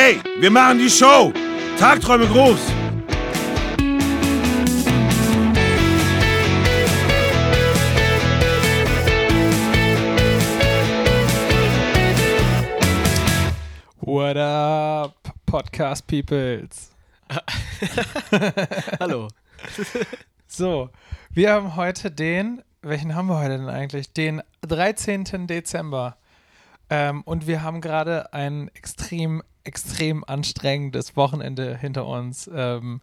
Hey, wir machen die Show. Tagträume groß. What up, Podcast Peoples? Hallo. So, wir haben heute den, welchen haben wir heute denn eigentlich? Den 13. Dezember. Ähm, und wir haben gerade ein extrem, extrem anstrengendes Wochenende hinter uns. Ähm,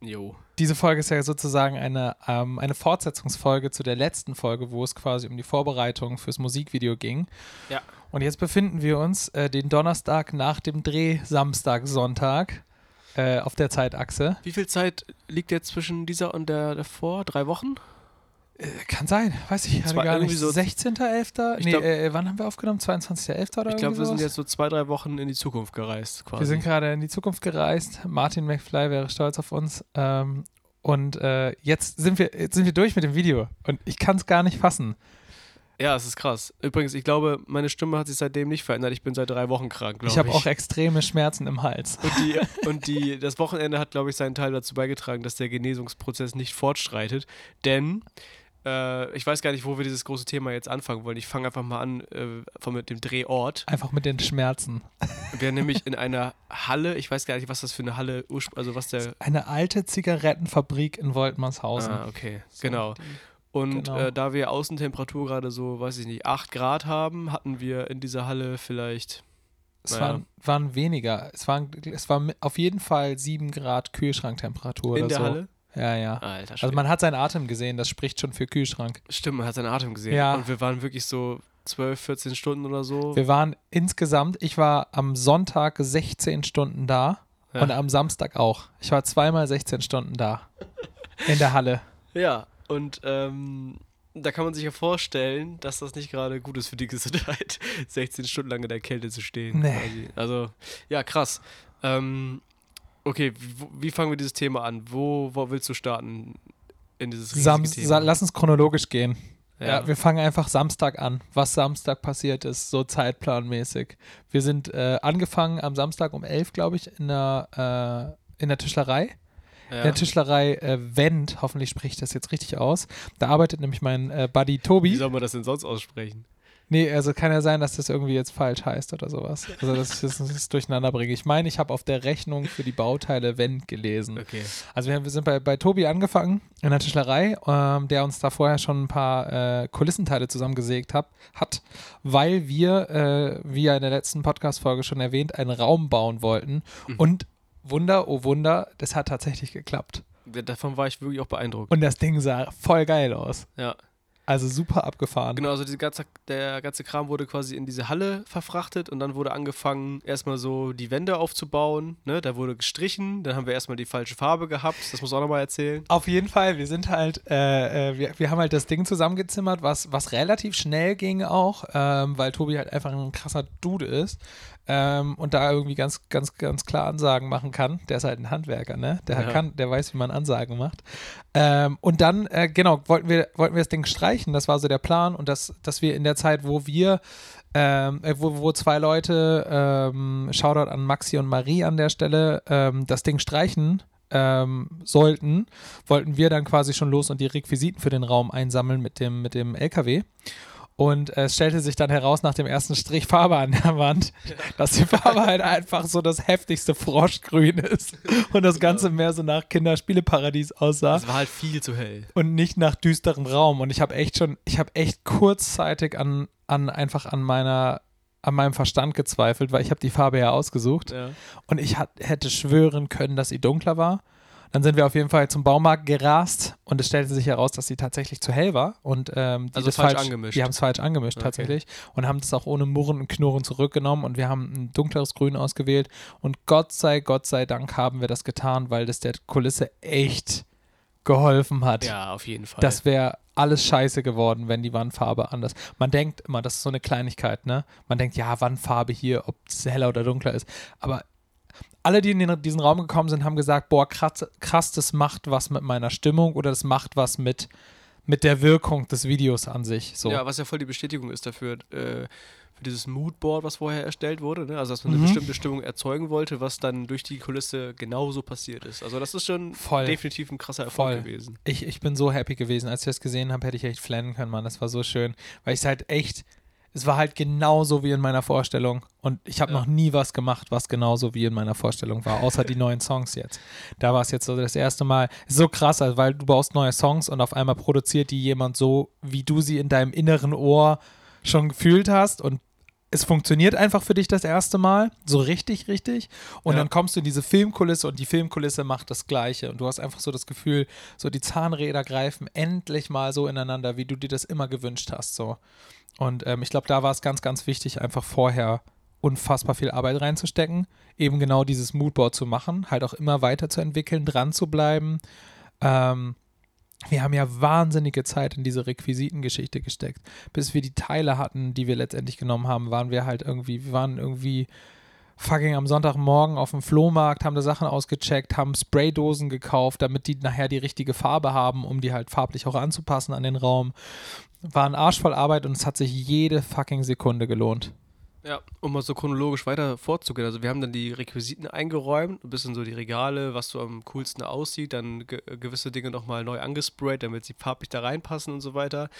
Jo. diese Folge ist ja sozusagen eine, ähm, eine Fortsetzungsfolge zu der letzten Folge, wo es quasi um die Vorbereitung fürs Musikvideo ging. Ja. Und jetzt befinden wir uns äh, den Donnerstag nach dem Dreh, Samstag, Sonntag äh, auf der Zeitachse. Wie viel Zeit liegt jetzt zwischen dieser und der davor? Drei Wochen? Äh, kann sein, weiß ich gerade gar nicht. so- 16.11.? Ich Nee, glaub- äh, wann haben wir aufgenommen? 22.11. oder Ich glaube, wir sind jetzt so zwei, drei Wochen in die Zukunft gereist, quasi. Wir sind gerade in die Zukunft gereist. Martin McFly wäre stolz auf uns. Ähm, und äh, jetzt, sind wir, jetzt sind wir durch mit dem Video. Und ich kann es gar nicht fassen. ja, es ist krass. Übrigens, ich glaube, meine Stimme hat sich seitdem nicht verändert. Ich bin seit drei Wochen krank, glaube ich. Ich habe auch extreme Schmerzen im Hals. und die, und die, das Wochenende hat, glaube ich, seinen Teil dazu beigetragen, dass der Genesungsprozess nicht fortschreitet. Denn äh, ich weiß gar nicht, wo wir dieses große Thema jetzt anfangen wollen. Ich fange einfach mal an äh, von mit dem Drehort. Einfach mit den Schmerzen. Wir sind nämlich in einer Halle. Ich weiß gar nicht, was das für eine Halle, also was der Eine alte Zigarettenfabrik in Woltmarshausen. Ah, okay, So, genau. Und genau. äh, da wir Außentemperatur gerade so, weiß ich nicht, 8 Grad haben, hatten wir in dieser Halle vielleicht. Es naja. waren, waren weniger. Es waren, es war mi- auf jeden Fall 7 Grad Kühlschranktemperatur in oder der so. Halle? Ja, ja. Alter, Also man hat seinen Atem gesehen, das spricht schon für Kühlschrank. Stimmt, man hat seinen Atem gesehen. Ja. Und wir waren wirklich so 12, 14 Stunden oder so. Wir waren insgesamt, ich war am Sonntag 16 Stunden da Ja. und am Samstag auch. Ich war zweimal 16 Stunden da. In der Halle. ja, und ähm, da kann man sich ja vorstellen, dass das nicht gerade gut ist für die Gesundheit, 16 Stunden lang in der Kälte zu stehen. Nee. quasi. Also, ja, krass. Ähm, okay, wie, wie fangen wir dieses Thema an? Wo, wo willst du starten in dieses riesige Sam Thema? Lass uns chronologisch gehen. Ja. wir fangen einfach Samstag an, was Samstag passiert ist, so zeitplanmäßig. Wir sind äh, angefangen am Samstag um 11, glaube ich, in der, äh, in der Tischlerei. ja. In der Tischlerei äh, Wendt, hoffentlich spreche ich das jetzt richtig aus. Da arbeitet nämlich mein äh, Buddy Wie Tobi. soll man das denn sonst aussprechen? Nee, also kann ja sein, dass das irgendwie jetzt falsch heißt oder sowas. Also dass ich das, das durcheinander bringe. Ich meine, ich habe auf der Rechnung für die Bauteile Wendt gelesen. Okay. Also wir, wir sind bei, bei Tobi angefangen in der Tischlerei, ähm, der uns da vorher schon ein paar äh, Kulissenteile zusammengesägt hat, hat, weil wir, äh, wie ja in der letzten Podcast-Folge schon erwähnt, einen Raum bauen wollten. Mhm. Und Wunder, oh Wunder, das hat tatsächlich geklappt. Davon war ich wirklich auch beeindruckt. Und das Ding sah voll geil aus. Ja. Also super abgefahren. Genau, also ganze, der ganze Kram wurde quasi in diese Halle verfrachtet und dann wurde angefangen, erstmal so die Wände aufzubauen. Ne? Da wurde gestrichen, dann haben wir erstmal die falsche Farbe gehabt. Das muss auch nochmal erzählen. Auf jeden Fall, wir sind halt, äh, äh, wir, wir haben halt das Ding zusammengezimmert, was, was relativ schnell ging auch, ähm, weil Tobi halt einfach ein krasser Dude ist ähm, und da irgendwie ganz, ganz, ganz klar Ansagen machen kann. Der ist halt ein Handwerker, ne? Der Ja. kann, der weiß, wie man Ansagen macht. Ähm, und dann, äh, genau, wollten wir, wollten wir das Ding streichen, das war so der Plan und das, dass wir in der Zeit, wo wir ähm, äh, wo, wo zwei Leute, ähm, Shoutout an Maxi und Marie an der Stelle, ähm, das Ding streichen ähm, sollten, wollten wir dann quasi schon los und die Requisiten für den Raum einsammeln mit dem, mit dem LKW. Und es stellte sich dann heraus nach dem ersten Strich Farbe an der Wand, dass die Farbe halt einfach so das heftigste Froschgrün ist und das Ganze mehr so nach Kinderspieleparadies aussah Das war halt viel zu hell. und nicht nach düsterem Raum. Und ich habe echt schon, ich habe echt kurzzeitig an, an einfach an meiner, an meinem Verstand gezweifelt, weil ich habe die Farbe ja ausgesucht Ja. und ich hat, hätte schwören können, dass sie dunkler war. Dann sind wir auf jeden Fall zum Baumarkt gerast und es stellte sich heraus, dass sie tatsächlich zu hell war und ähm, die Also das falsch falsch angemischt. Die haben es falsch angemischt Okay. tatsächlich und haben das auch ohne Murren und Knurren zurückgenommen und wir haben ein dunkleres Grün ausgewählt und Gott sei Gott sei Dank haben wir das getan, weil das der Kulisse echt geholfen hat. ja, auf jeden Fall. Das wäre alles scheiße geworden, wenn die Wandfarbe anders. Man denkt immer, das ist so eine Kleinigkeit, ne? Man denkt, ja, Wandfarbe hier, ob es heller oder dunkler ist. Aber alle, die in den, diesen Raum gekommen sind, haben gesagt, boah, krass, krass, das macht was mit meiner Stimmung oder das macht was mit, mit der Wirkung des Videos an sich. So. Ja, was ja voll die Bestätigung ist dafür. Äh, für dieses Moodboard, was vorher erstellt wurde. Ne? Also, dass man eine Mhm. bestimmte Stimmung erzeugen wollte, was dann durch die Kulisse genauso passiert ist. Also, das ist schon Voll. definitiv ein krasser Erfolg Voll. gewesen. Ich, ich bin so happy gewesen. Als ich das gesehen habe, hätte ich echt flennen können, Mann. Das war so schön. Weil ich es halt echt, es war halt genauso wie in meiner Vorstellung. Und ich habe Ja. noch nie was gemacht, was genauso wie in meiner Vorstellung war, außer die neuen Songs jetzt. Da war es jetzt so das erste Mal. So krass, also, weil du baust neue Songs und auf einmal produziert die jemand so, wie du sie in deinem inneren Ohr schon gefühlt hast und es funktioniert einfach für dich das erste Mal, so richtig, richtig. Und Ja. dann kommst du in diese Filmkulisse und die Filmkulisse macht das Gleiche. Und du hast einfach so das Gefühl, so die Zahnräder greifen endlich mal so ineinander, wie du dir das immer gewünscht hast. So. Und ähm, ich glaube, da war es ganz, ganz wichtig, einfach vorher unfassbar viel Arbeit reinzustecken, eben genau dieses Moodboard zu machen, halt auch immer weiterzuentwickeln, dran zu bleiben. Ähm, wir haben ja wahnsinnige Zeit in diese Requisitengeschichte gesteckt. Bis wir die Teile hatten, die wir letztendlich genommen haben, waren wir halt irgendwie, wir waren irgendwie fucking am Sonntagmorgen auf dem Flohmarkt, haben da Sachen ausgecheckt, haben Spraydosen gekauft, damit die nachher die richtige Farbe haben, um die halt farblich auch anzupassen an den Raum. War ein Arsch voll Arbeit und es hat sich jede fucking Sekunde gelohnt. Ja, um mal so chronologisch weiter vorzugehen. Also wir haben dann die Requisiten eingeräumt, ein bisschen so die Regale, was so am coolsten aussieht, dann ge gewisse Dinge nochmal neu angesprayt, damit sie farblich da reinpassen und so weiter.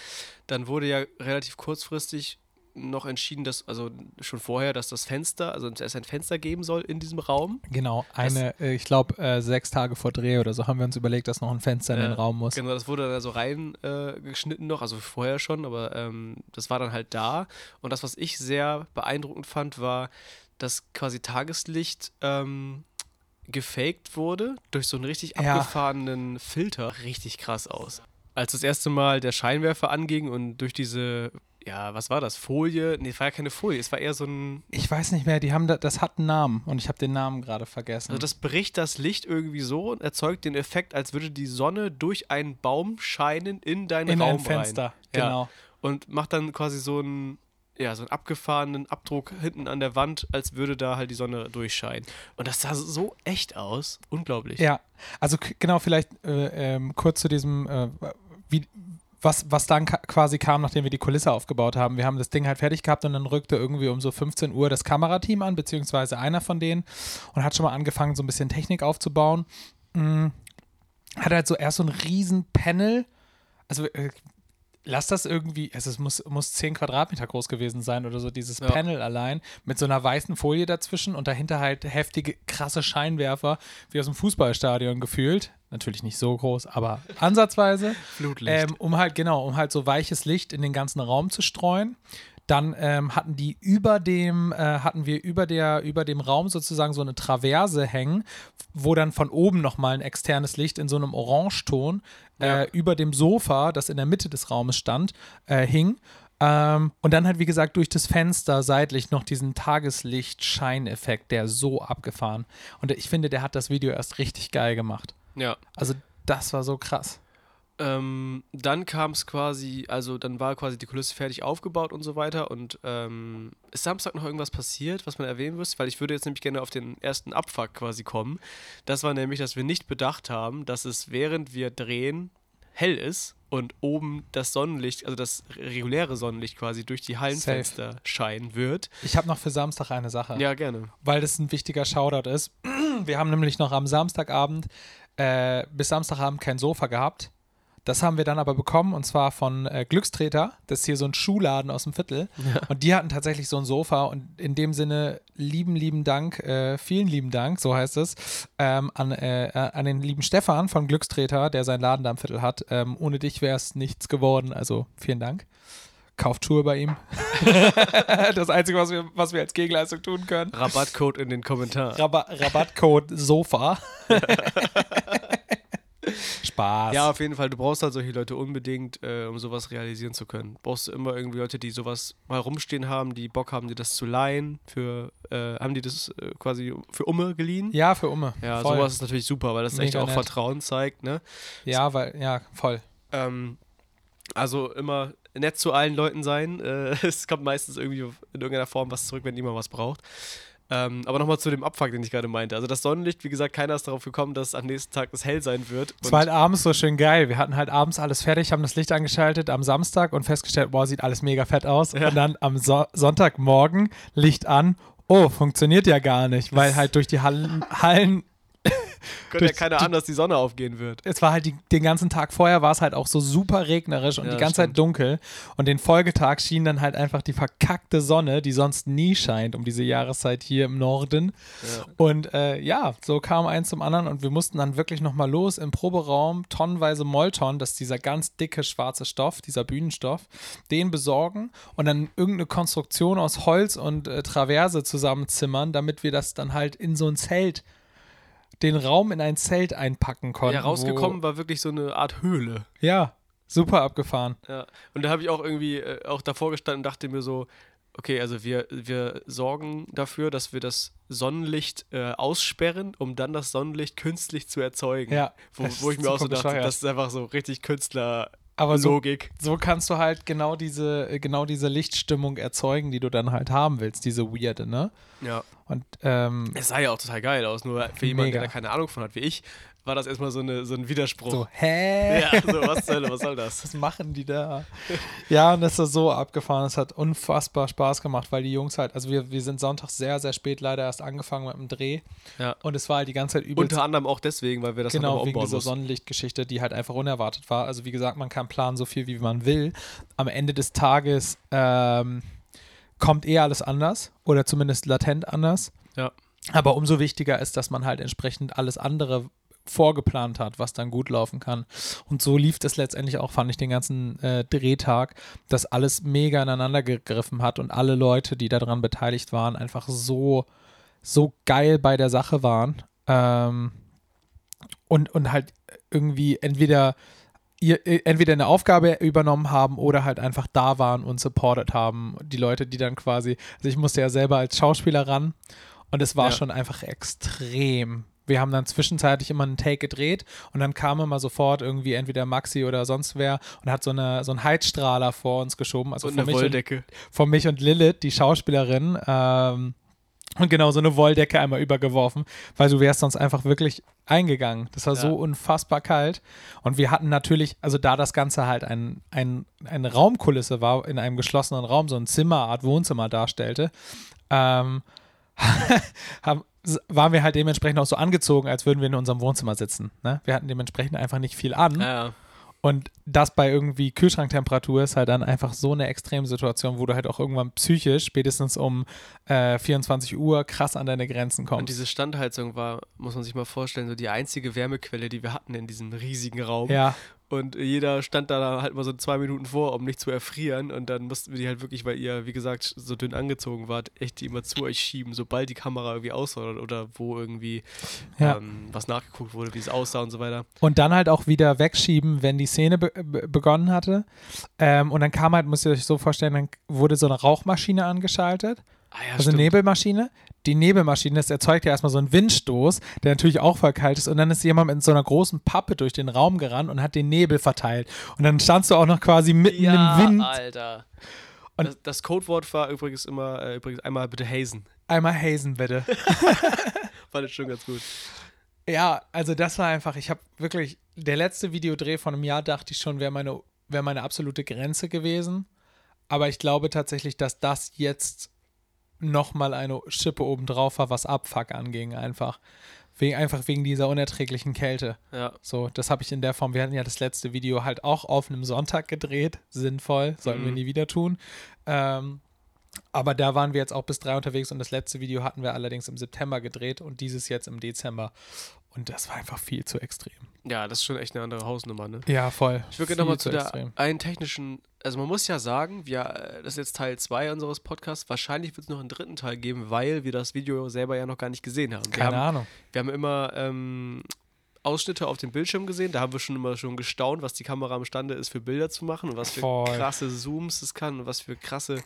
Dann wurde ja relativ kurzfristig noch entschieden, dass, also schon vorher, dass das Fenster, also es ein Fenster geben soll in diesem Raum. Genau, eine, äh, ich glaube, äh, sechs Tage vor Dreh oder so haben wir uns überlegt, dass noch ein Fenster in den Raum muss. Genau, das wurde dann so reingeschnitten äh, noch, also vorher schon, aber ähm, das war dann halt da. Und das, was ich sehr beeindruckend fand, war, dass quasi Tageslicht ähm, gefaked wurde durch so einen richtig Ja. abgefahrenen Filter. Richtig krass aus. Als das erste Mal der Scheinwerfer anging und durch diese, ja, was war das? Folie? Nee, es war ja keine Folie, es war eher so ein. Ich weiß nicht mehr, die haben da, das hat einen Namen und ich habe den Namen gerade vergessen. Also das bricht das Licht irgendwie so und erzeugt den Effekt, als würde die Sonne durch einen Baum scheinen in deinen in Raum ein Fenster, rein. Ja. genau. Und macht dann quasi so einen, ja, so einen abgefahrenen Abdruck hinten an der Wand, als würde da halt die Sonne durchscheinen. Und das sah so echt aus. Unglaublich. Ja, also genau, vielleicht äh, ähm, kurz zu diesem, äh, wie, was, was dann quasi kam, nachdem wir die Kulisse aufgebaut haben. Wir haben das Ding halt fertig gehabt und dann rückte irgendwie um so 15 Uhr das Kamerateam an, beziehungsweise einer von denen und hat schon mal angefangen, so ein bisschen Technik aufzubauen. Mm, hat halt so erst so ein riesen Panel, also äh, lass das irgendwie, also es muss, muss 10 Quadratmeter groß gewesen sein oder so, dieses Ja. Panel allein, mit so einer weißen Folie dazwischen und dahinter halt heftige, krasse Scheinwerfer, wie aus dem Fußballstadion gefühlt. Natürlich nicht so groß, aber ansatzweise. Flutlicht. Ähm, um halt, genau, um halt so weiches Licht in den ganzen Raum zu streuen. Dann ähm, hatten die über dem, äh, hatten wir über der, über dem Raum sozusagen so eine Traverse hängen, wo dann von oben nochmal ein externes Licht in so einem Orangeton Ja. äh, über dem Sofa, das in der Mitte des Raumes stand, äh, hing. Ähm, und dann halt, wie gesagt, durch das Fenster seitlich noch diesen Tageslicht-Scheineffekt, der so abgefahren. Und ich finde, der hat das Video erst richtig geil gemacht. ja. Also, das war so krass. Ähm, dann kam es quasi, also dann war quasi die Kulisse fertig aufgebaut und so weiter. Und ähm, ist Samstag noch irgendwas passiert, was man erwähnen muss? Weil ich würde jetzt nämlich gerne auf den ersten Abfuck quasi kommen. Das war nämlich, dass wir nicht bedacht haben, dass es während wir drehen hell ist und oben das Sonnenlicht, also das reguläre Sonnenlicht quasi durch die Hallenfenster scheinen wird. Ich habe noch für Samstag eine Sache. Ja, gerne. weil das ein wichtiger Shoutout ist. Wir haben nämlich noch am Samstagabend äh, bis Samstagabend kein Sofa gehabt. Das haben wir dann aber bekommen und zwar von äh, Glückstreter. Das ist hier so ein Schuhladen aus dem Viertel. Und die hatten tatsächlich so ein Sofa und in dem Sinne lieben, lieben Dank, äh, vielen lieben Dank, so heißt es, ähm, an, äh, an den lieben Stefan von Glückstreter, der seinen Laden da im Viertel hat. Ähm, ohne dich wäre es nichts geworden. Also vielen Dank. Kauft Schuhe bei ihm. das Einzige, was wir, was wir als Gegenleistung tun können. Rabattcode in den Kommentaren. Raba Rabattcode Sofa. Spaß. Ja, auf jeden Fall. Du brauchst halt solche Leute unbedingt, äh, um sowas realisieren zu können. Brauchst du immer irgendwie Leute, die sowas mal rumstehen haben, die Bock haben, dir das zu leihen. Für, äh, haben die das äh, quasi für Umme geliehen? Ja, für Umme. Ja, voll. sowas ist natürlich super, weil das echt Mega auch nett. Vertrauen zeigt, ne? Ja, weil, ja, voll. Ähm, also immer nett zu allen Leuten sein. Äh, es kommt meistens irgendwie in irgendeiner Form was zurück, wenn jemand was braucht. Ähm, aber nochmal zu dem Abfuck, den ich gerade meinte. Also das Sonnenlicht, wie gesagt, keiner ist darauf gekommen, dass am nächsten Tag es hell sein wird. Es war halt abends so schön geil. Wir hatten halt abends alles fertig, haben das Licht angeschaltet am Samstag und festgestellt, boah, sieht alles mega fett aus. Ja. Und dann am so Sonntagmorgen Licht an. Oh, funktioniert ja gar nicht, weil halt durch die Hallen, Hallen Könnte ja keiner die- ahnen, dass die Sonne aufgehen wird. es war halt die, den ganzen Tag vorher war es halt auch so super regnerisch und Ja, die ganze stimmt. Zeit dunkel. Und den Folgetag schien dann halt einfach die verkackte Sonne, die sonst nie scheint um diese Jahreszeit hier im Norden. Ja. Und äh, ja, so kam eins zum anderen und wir mussten dann wirklich nochmal los im Proberaum, tonnenweise Molton, das ist dieser ganz dicke schwarze Stoff, dieser Bühnenstoff, den besorgen und dann irgendeine Konstruktion aus Holz und äh, Traverse zusammenzimmern, damit wir das dann halt in so ein Zelt, den Raum in ein Zelt einpacken konnten. Ja, rausgekommen war wirklich so eine Art Höhle. ja, super abgefahren. Ja. Und da habe ich auch irgendwie äh, auch davor gestanden und dachte mir so, okay, also wir, wir sorgen dafür, dass wir das Sonnenlicht äh, aussperren, um dann das Sonnenlicht künstlich zu erzeugen. Ja, Wo, wo ich mir auch so dachte, bescheuert. das ist einfach so richtig Künstlerlogik. Aber so, so kannst du halt genau diese, äh, genau diese Lichtstimmung erzeugen, die du dann halt haben willst, diese weirde, ne? Ja. Und ähm, Es sah ja auch total geil aus, nur für jemanden, Mega. der da keine Ahnung von hat wie ich, war das erstmal so, eine, so ein Widerspruch. so, hä? Ja, so, was Hölle, was soll das? Was machen die da? Ja, und das ist so abgefahren. Es hat unfassbar Spaß gemacht, weil die Jungs halt, also wir, wir sind Sonntag sehr, sehr spät leider erst angefangen mit dem Dreh. Ja. Und es war halt die ganze Zeit übelst Unter anderem auch deswegen, weil wir das Genau, nochmal wegen dieser. Sonnenlichtgeschichte, die halt einfach unerwartet war. Also wie gesagt, man kann planen so viel, wie man will. Am Ende des Tages ähm, kommt eh alles anders oder zumindest latent anders. Ja. Aber umso wichtiger ist, dass man halt entsprechend alles andere vorgeplant hat, was dann gut laufen kann. Und so lief das letztendlich auch, fand ich, den ganzen äh, Drehtag, dass alles mega ineinander gegriffen hat und alle Leute, die daran beteiligt waren, einfach so, so geil bei der Sache waren. Ähm, und, und halt irgendwie entweder ihr, äh, entweder eine Aufgabe übernommen haben oder halt einfach da waren und supported haben. Die Leute, die dann quasi, also ich musste ja selber als Schauspieler ran und es war Ja. schon einfach extrem. Wir haben dann zwischenzeitlich immer einen Take gedreht und dann kam immer sofort irgendwie entweder Maxi oder sonst wer und hat so, eine, so einen Heizstrahler vor uns geschoben. Also und vor mich und, Wolldecke. von mich und Lilith, die Schauspielerin, ähm, und genau so eine Wolldecke einmal übergeworfen, weil du wärst sonst einfach wirklich eingegangen. Das war Ja. so unfassbar kalt. Und wir hatten natürlich, also da das Ganze halt ein, ein, eine Raumkulisse war, in einem geschlossenen Raum, so ein Zimmerart Wohnzimmer darstellte, ähm, haben, waren wir halt dementsprechend auch so angezogen, als würden wir in unserem Wohnzimmer sitzen. Ne? Wir hatten dementsprechend einfach nicht viel an. Ja. Und das bei irgendwie Kühlschranktemperatur ist halt dann einfach so eine Extremsituation, wo du halt auch irgendwann psychisch, spätestens um äh, 24 Uhr, krass an deine Grenzen Und kommst. diese Standheizung war, muss man sich mal vorstellen, so die einzige Wärmequelle, die wir hatten in diesem riesigen Raum. Ja, Und jeder stand da halt mal so zwei Minuten vor, um nicht zu erfrieren. Und dann mussten wir die halt wirklich, weil ihr, wie gesagt, so dünn angezogen wart, echt die immer zu euch schieben, sobald die Kamera irgendwie aus war oder, wo irgendwie Ja. ähm, was nachgeguckt wurde, wie es aussah und so weiter. und dann halt auch wieder wegschieben, wenn die Szene be be begonnen hatte. Ähm, und dann kam halt, müsst ihr euch so vorstellen, dann wurde so eine Rauchmaschine angeschaltet. Ah ja, also stimmt. Nebelmaschine. Die Nebelmaschine, das erzeugt ja erstmal so einen Windstoß, der natürlich auch voll kalt ist. Und dann ist jemand mit so einer großen Pappe durch den Raum gerannt und hat den Nebel verteilt. Und dann standst du auch noch quasi mitten ja, im Wind. Alter. Und- das, das Codewort war übrigens immer, äh, übrigens einmal bitte hazen. Einmal hazen, bitte. Fand ich schon ganz gut. Ja, also das war einfach, ich habe wirklich, der letzte Videodreh von einem Jahr dachte ich schon, wäre meine, wär meine absolute Grenze gewesen. Aber ich glaube tatsächlich, dass das jetzt nochmal eine Schippe obendrauf war, was Abfuck anging, einfach. Wegen, einfach wegen dieser unerträglichen Kälte. Ja. So, das habe ich in der Form. Wir hatten ja das letzte Video halt auch auf einem Sonntag gedreht. Sinnvoll, sollten wir Mhm. nie wieder tun. Ähm, aber da waren wir jetzt auch bis drei unterwegs und das letzte Video hatten wir allerdings im September gedreht und dieses jetzt im Dezember. Und das war einfach viel zu extrem. Ja, das ist schon echt eine andere Hausnummer, ne? Ja, voll. Ich würde gerne nochmal zu zu der extrem. einen technischen, also man muss ja sagen, wir, äh, das ist jetzt Teil 2 unseres Podcasts, wahrscheinlich wird es noch einen dritten Teil geben, weil wir das Video selber ja noch gar nicht gesehen haben. Wir Keine haben, Ahnung. wir haben immer ähm, Ausschnitte auf dem Bildschirm gesehen, da haben wir schon immer schon gestaunt, was die Kamera imstande ist, für Bilder zu machen und was für Voll. krasse Zooms es kann und was für krasse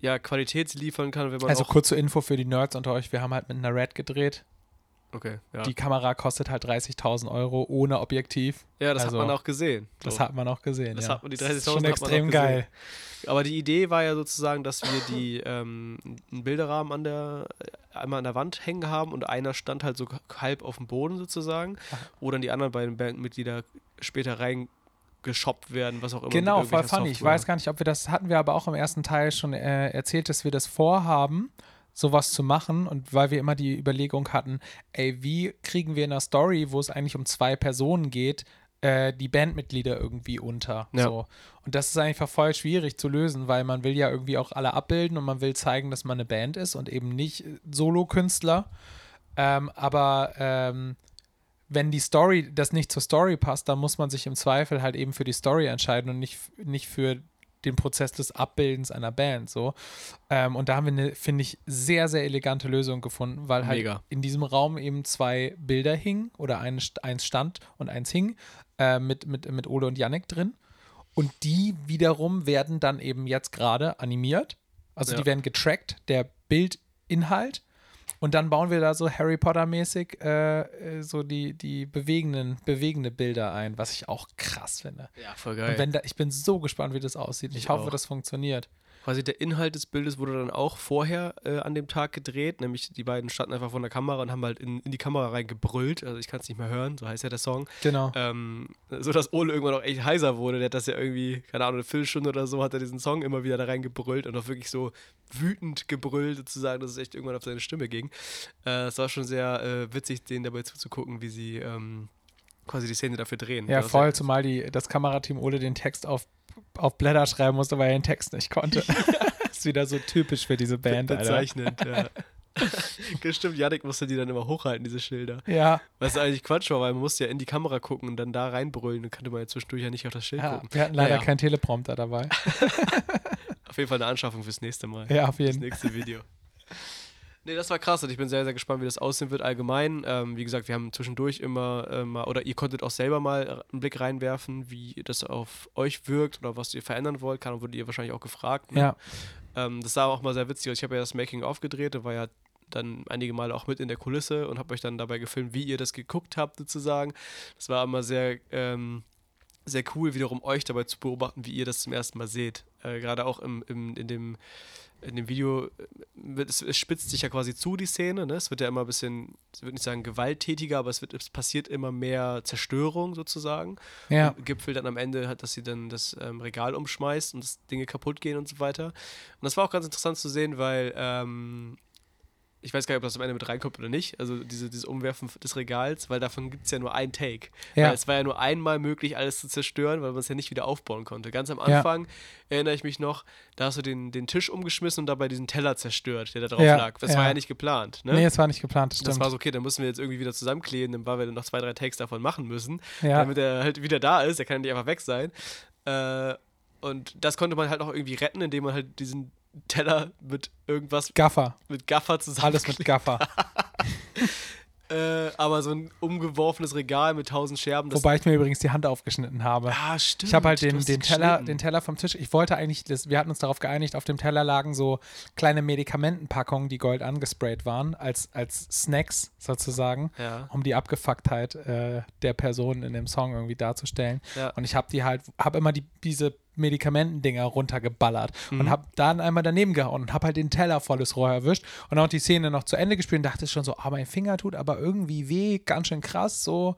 ja, Qualität sie liefern kann, wenn man Also kurze Info für die Nerds unter euch. Wir haben halt mit einer Red gedreht. Okay, ja. Die Kamera kostet halt 30.000 Euro ohne Objektiv. ja, das also, hat man auch gesehen. Das So. hat man auch gesehen. Das ja. hat man- die Das ist 30.000 schon extrem geil. Aber die Idee war ja sozusagen, dass wir die ähm, einen Bilderrahmen an der einmal an der Wand hängen haben und einer stand halt so halb auf dem Boden sozusagen, wo dann die anderen beiden Bandmitglieder später reingeschoppt werden, was auch immer. Genau, voll funny. Ich Software. weiß gar nicht, ob wir das hatten wir aber auch im ersten Teil schon äh, erzählt, dass wir das vorhaben, sowas zu machen und weil wir immer die Überlegung hatten, ey, wie kriegen wir in einer Story, wo es eigentlich um zwei Personen geht, äh, die Bandmitglieder irgendwie unter. Ja. So. Und das ist einfach voll schwierig zu lösen, weil man will ja irgendwie auch alle abbilden und man will zeigen, dass man eine Band ist und eben nicht äh, Solokünstler. Ähm, aber ähm, wenn die Story, das nicht zur Story passt, dann muss man sich im Zweifel halt eben für die Story entscheiden und nicht, nicht für den Prozess des Abbildens einer Band. So. Ähm, und da haben wir eine, finde ich, sehr, sehr elegante Lösung gefunden, weil halt Mega. in diesem Raum eben zwei Bilder hingen oder ein, eins stand und eins hing äh, mit, mit, mit Ole und Yannick drin. Und die wiederum werden dann eben jetzt gerade animiert. Also Ja. die werden getrackt, der Bildinhalt. Und dann bauen wir da so Harry Potter-mäßig äh, äh, so die, die bewegenden, bewegende Bilder ein, was ich auch krass finde. Ja, voll Und geil. wenn da, ich bin so gespannt, wie das aussieht. Ich, Ich hoffe, auch. das funktioniert. Quasi der Inhalt des Bildes wurde dann auch vorher äh, an dem Tag gedreht, nämlich die beiden standen einfach vor der Kamera und haben halt in, in die Kamera reingebrüllt, also ich kann es nicht mehr hören, so heißt ja der Song. Genau. Ähm, so dass Ole irgendwann auch echt heiser wurde. Der hat das ja irgendwie, keine Ahnung, eine Viertelstunde oder so, hat er diesen Song immer wieder da reingebrüllt und auch wirklich so wütend gebrüllt, sozusagen, dass es echt irgendwann auf seine Stimme ging. Äh, es war schon sehr äh, witzig, denen dabei zuzugucken, wie sie ähm, quasi die Szene dafür drehen. Ja, Das voll, zumal die, das Kamerateam Ole den Text auf, auf Blätter schreiben musste, weil er den Text nicht konnte. ist wieder so typisch für diese Band, bezeichnend, ja. Stimmt, Janik musste die dann immer hochhalten, diese Schilder. Ja, Was eigentlich Quatsch war, weil man musste ja in die Kamera gucken und dann da reinbrüllen. Dann konnte man ja zwischendurch ja nicht auf das Schild ja, gucken. wir hatten leider Naja, keinen Teleprompter dabei. Auf jeden Fall eine Anschaffung fürs nächste Mal. Ja, auf Das jeden Fall. nächste Video. Nee, das war krass und ich bin sehr, sehr gespannt, wie das aussehen wird allgemein. Ähm, wie gesagt, wir haben zwischendurch immer äh, mal, oder ihr konntet auch selber mal einen Blick reinwerfen, wie das auf euch wirkt oder was ihr verändern wollt. Kann, wurde ihr wahrscheinlich auch gefragt. Ne? Ja, Ähm, das war auch mal sehr witzig. aus. Ich habe ja das Making-of gedreht, da war ja dann einige Male auch mit in der Kulisse und habe euch dann dabei gefilmt, wie ihr das geguckt habt, sozusagen. Das war immer sehr, ähm, sehr cool, wiederum euch dabei zu beobachten, wie ihr das zum ersten Mal seht. Äh, Gerade auch im, im, in dem in dem Video, äh, es, es spitzt sich ja quasi zu, die Szene. Ne? Es wird ja immer ein bisschen, ich würde nicht sagen gewalttätiger, aber es, wird, es passiert immer mehr Zerstörung sozusagen. ja. Und gipfelt dann am Ende halt, dass sie dann das ähm, Regal umschmeißt und dass Dinge kaputt gehen und so weiter. Und das war auch ganz interessant zu sehen, weil ähm, ich weiß gar nicht, ob das am Ende mit reinkommt oder nicht. Also diese, dieses Umwerfen des Regals, weil davon gibt es ja nur einen Take. Ja. Weil es war ja nur einmal möglich, alles zu zerstören, weil man es ja nicht wieder aufbauen konnte. Ganz am Ja. Anfang erinnere ich mich noch, da hast du den, den Tisch umgeschmissen und dabei diesen Teller zerstört, der da drauf Ja, lag. Das ja. war ja nicht geplant. Ne? Nee, es war nicht geplant, das das stimmt. war so, okay, dann müssen wir jetzt irgendwie wieder zusammenkleben, weil wir dann noch zwei, drei Takes davon machen müssen ja. damit er halt wieder da ist. Er kann nicht einfach weg sein. Äh, und das konnte man halt auch irgendwie retten, indem man halt diesen Teller mit irgendwas Gaffer. mit Gaffer zusammen. Alles mit Gaffer. Äh, aber so ein umgeworfenes Regal mit tausend Scherben. Wobei ich mir übrigens die Hand aufgeschnitten habe. ah, stimmt. Ich habe halt den, den, Teller, den Teller vom Tisch. Ich wollte eigentlich, das, wir hatten uns darauf geeinigt, auf dem Teller lagen so kleine Medikamentenpackungen, die gold angesprayt waren, als, als Snacks sozusagen, Ja. um die Abgefucktheit äh, der Person in dem Song irgendwie darzustellen. Ja. Und ich habe die halt, habe immer die, diese Medikamentendinger runtergeballert Mhm. und habe dann einmal daneben gehauen und habe halt den Teller volles Rohr erwischt und auch die Szene noch zu Ende gespielt und dachte schon so, ah, mein Finger tut aber irgendwie weh, ganz schön krass so.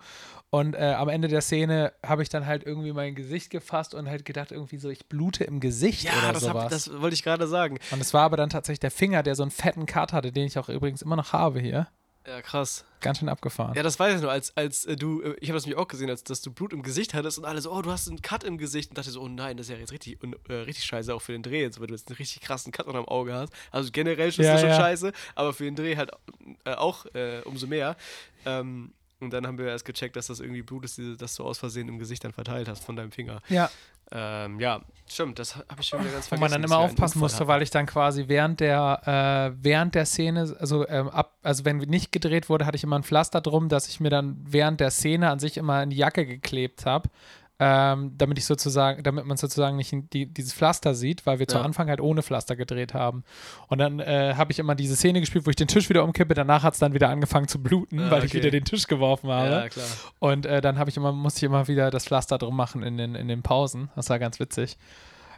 Und äh, am Ende der Szene habe ich dann halt irgendwie mein Gesicht gefasst und halt gedacht, irgendwie so, ich blute im Gesicht Ja, oder das, sowas. hab, das wollte ich gerade sagen. und es war aber dann tatsächlich der Finger, der so einen fetten Cut hatte, den ich auch übrigens immer noch habe hier. Ja, krass. Ganz schön abgefahren. Ja, das weiß ich nur, als, als äh, du, äh, ich habe das nämlich auch gesehen, als dass du Blut im Gesicht hattest und alle so, oh, du hast einen Cut im Gesicht und dachte so, oh nein, das ist ja jetzt richtig, un, äh, richtig scheiße auch für den Dreh, jetzt, weil du jetzt einen richtig krassen Cut unterm Auge hast. Also generell schon ist Ja, das schon ja. scheiße, aber für den Dreh halt äh, auch äh, umso mehr. Ähm, und dann haben wir erst gecheckt, dass das irgendwie Blut ist, das du aus Versehen im Gesicht dann verteilt hast von deinem Finger. ja. Ähm, ja, stimmt, das habe ich schon wieder ganz Wo vergessen. man dann immer aufpassen musste, weil ich dann quasi während der, äh, während der Szene, also ähm, ab, also wenn nicht gedreht wurde, hatte ich immer ein Pflaster drum, dass ich mir dann während der Szene an sich immer in die Jacke geklebt habe. Ähm, damit ich sozusagen, damit man sozusagen nicht die, dieses Pflaster sieht, weil wir ja. zu Anfang halt ohne Pflaster gedreht haben. Und dann äh, habe ich immer diese Szene gespielt, wo ich den Tisch wieder umkippe. Danach hat es dann wieder angefangen zu bluten, ah, weil okay. ich wieder den Tisch geworfen habe. Ja, klar. Und äh, dann habe ich immer, musste ich immer wieder das Pflaster drum machen in den, in den Pausen. Das war ganz witzig.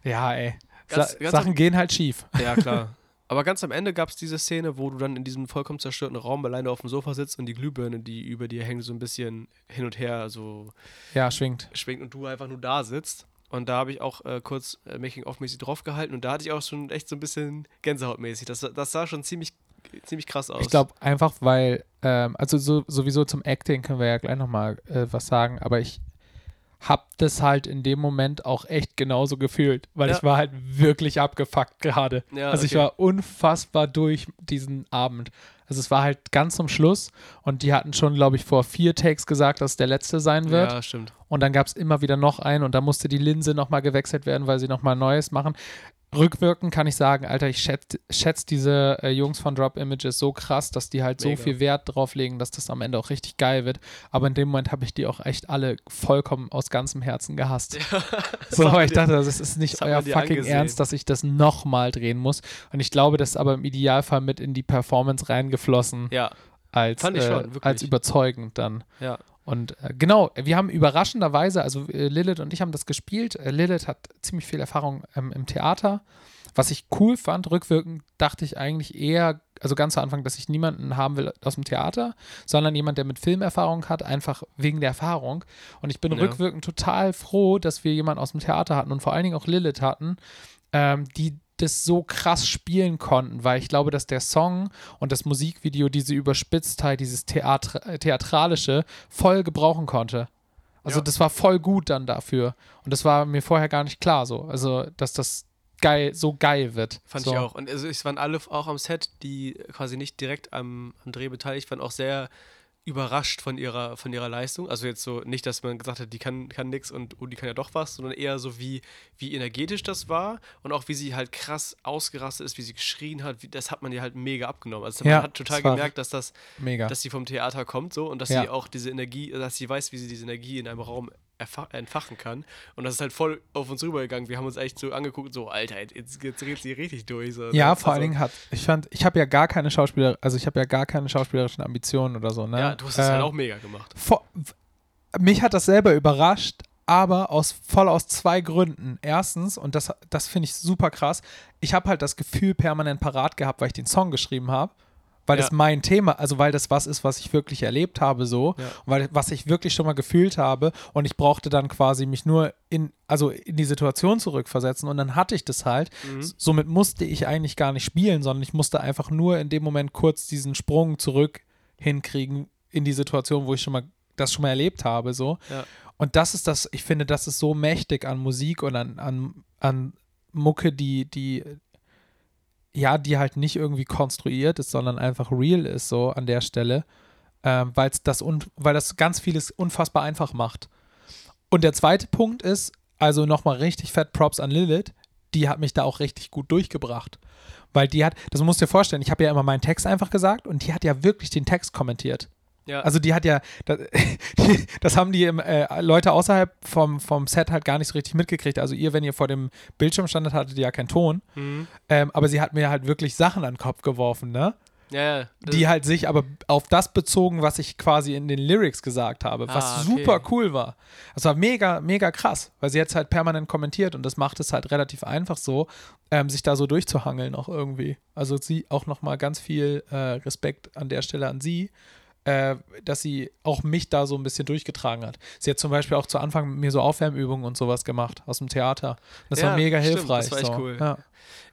Ja, ey. Ganz, Sa ganz Sachen gehen halt schief. Ja, klar. Aber ganz am Ende gab es diese Szene, wo du dann in diesem vollkommen zerstörten Raum alleine auf dem Sofa sitzt und die Glühbirne, die über dir hängt, so ein bisschen hin und her so ja, schwingt. schwingt und du einfach nur da sitzt. Und da habe ich auch äh, kurz äh, Making-of-mäßig draufgehalten und da hatte ich auch schon echt so ein bisschen Gänsehautmäßig. Das, das sah schon ziemlich, ziemlich krass aus. Ich glaube einfach, weil, ähm, also so, sowieso zum Acting können wir ja gleich nochmal äh, was sagen, aber ich habe das halt in dem Moment auch echt genauso gefühlt, weil ja. ich war halt wirklich abgefuckt gerade. Ja, also okay. ich war unfassbar durch diesen Abend. Also es war halt ganz zum Schluss und die hatten schon, glaube ich, vor vier Takes gesagt, dass es der letzte sein wird. Ja, stimmt. Und dann gab es immer wieder noch einen und da musste die Linse nochmal gewechselt werden, weil sie nochmal Neues machen rückwirkend kann ich sagen, Alter, ich schätze schätz diese äh, Jungs von Drop Images so krass, dass die halt Mega. so viel Wert drauf legen, dass das am Ende auch richtig geil wird. Aber in dem Moment habe ich die auch echt alle vollkommen aus ganzem Herzen gehasst. Ja, so, weil ich dachte, das ist nicht euer fucking angesehen. Ernst, dass ich das nochmal drehen muss. Und ich glaube, das ist aber im Idealfall mit in die Performance reingeflossen. Ja. Als, Fand ich schon, äh, als überzeugend dann. Ja. Und äh, genau, wir haben überraschenderweise, also äh, Lilith und ich haben das gespielt. Äh, Lilith hat ziemlich viel Erfahrung ähm, im Theater. Was ich cool fand, rückwirkend dachte ich eigentlich eher, also ganz zu Anfang, dass ich niemanden haben will aus dem Theater, sondern jemand, der mit Filmerfahrung hat, einfach wegen der Erfahrung. Und ich bin ja. rückwirkend total froh, dass wir jemanden aus dem Theater hatten und vor allen Dingen auch Lilith hatten, ähm, die das so krass spielen konnten, weil ich glaube, dass der Song und das Musikvideo diese Überspitztheit, dieses Theatra Theatralische voll gebrauchen konnte. Also ja. das war voll gut dann dafür. Und das war mir vorher gar nicht klar so. Also, dass das geil, so geil wird. Fand so. ich auch. Und also es waren alle auch am Set, die quasi nicht direkt am, am Dreh beteiligt waren, auch sehr überrascht von ihrer, von ihrer Leistung. Also jetzt so nicht, dass man gesagt hat, die kann, kann nix und oh, die kann ja doch was, sondern eher so wie, wie energetisch das war und auch wie sie halt krass ausgerastet ist, wie sie geschrien hat, wie, das hat man ihr halt mega abgenommen. Also ja, man hat total gemerkt, dass das, mega. dass sie vom Theater kommt so und dass ja. sie auch diese Energie, dass sie weiß, wie sie diese Energie in einem Raum entfachen kann. Und das ist halt voll auf uns rübergegangen. Wir haben uns echt so angeguckt, so, Alter, jetzt, jetzt dreht sie richtig durch. So, ja, vor also, allen Dingen hat, ich fand, ich habe ja gar keine Schauspieler, also ich habe ja gar keine schauspielerischen Ambitionen oder so, ne? Ja, du hast es äh, halt auch mega gemacht. Vor, mich hat das selber überrascht, aber aus, voll aus zwei Gründen. Erstens, und das, das finde ich super krass, ich habe halt das Gefühl permanent parat gehabt, weil ich den Song geschrieben habe weil ja. das mein Thema, also weil das was ist, was ich wirklich erlebt habe so, ja. weil was ich wirklich schon mal gefühlt habe und ich brauchte dann quasi mich nur in also in die Situation zurückversetzen und dann hatte ich das halt. Mhm. Somit musste ich eigentlich gar nicht spielen, sondern ich musste einfach nur in dem Moment kurz diesen Sprung zurück hinkriegen in die Situation, wo ich schon mal das schon mal erlebt habe so. Ja. Und das ist das, ich finde, das ist so mächtig an Musik und an, an, an Mucke, die, die ja, die halt nicht irgendwie konstruiert ist, sondern einfach real ist, so an der Stelle, ähm, das weil das ganz vieles unfassbar einfach macht. Und der zweite Punkt ist, also nochmal richtig fett Props an Lilith, die hat mich da auch richtig gut durchgebracht. Weil die hat, das musst du dir vorstellen, ich habe ja immer meinen Text einfach gesagt und die hat ja wirklich den Text kommentiert. Ja. Also die hat ja, das, die, das haben die äh, Leute außerhalb vom, vom Set halt gar nicht so richtig mitgekriegt. Also ihr, wenn ihr vor dem Bildschirm standet, hattet ihr ja keinen Ton. Mhm. Ähm, aber sie hat mir halt wirklich Sachen an den Kopf geworfen, ne? Ja, die halt sich aber auf das bezogen, was ich quasi in den Lyrics gesagt habe, was ah, okay. super cool war. Das war mega, mega krass, weil sie jetzt halt permanent kommentiert und das macht es halt relativ einfach so, ähm, sich da so durchzuhangeln auch irgendwie. Also sie auch nochmal ganz viel äh, Respekt an der Stelle an sie, äh, dass sie auch mich da so ein bisschen durchgetragen hat. Sie hat zum Beispiel auch zu Anfang mit mir so Aufwärmübungen und sowas gemacht aus dem Theater. Das ja, war mega stimmt, hilfreich. Das war echt so. cool. Ja.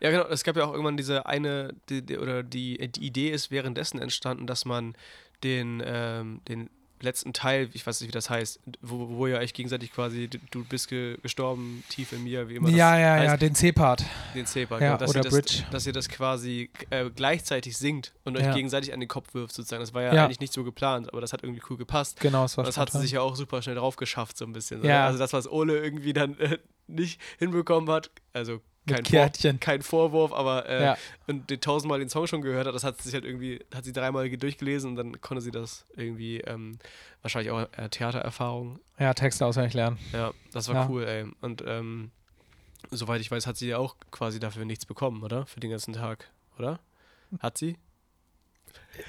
ja. genau. Es gab ja auch irgendwann diese eine, die, die, oder die, die Idee ist währenddessen entstanden, dass man den, ähm, den letzten Teil, ich weiß nicht, wie das heißt, wo, wo ihr euch gegenseitig quasi, du bist ge gestorben, tief in mir, wie immer das Ja, ja, heißt. ja, den C-Part. Den C-Part, ja, genau, dass oder ihr Bridge. Das, dass ihr das quasi äh, gleichzeitig singt und euch Ja. gegenseitig an den Kopf wirft, sozusagen. Das war ja, Ja. eigentlich nicht so geplant, aber das hat irgendwie cool gepasst. Genau, das war Und das hat sie sich ja auch super schnell drauf geschafft, so ein bisschen. Ja. Also das, was Ole irgendwie dann äh, nicht hinbekommen hat, also kein. Vor, kein Vorwurf, aber äh, Ja. und den tausendmal den Song schon gehört hat, das hat sie sich halt irgendwie, hat sie dreimal durchgelesen und dann konnte sie das irgendwie, ähm, wahrscheinlich auch äh, Theatererfahrung. Ja, Texte auswendig lernen. Ja, das war Ja. cool, ey. Und ähm, soweit ich weiß, hat sie ja auch quasi dafür nichts bekommen, oder? Für den ganzen Tag, oder? Hat sie?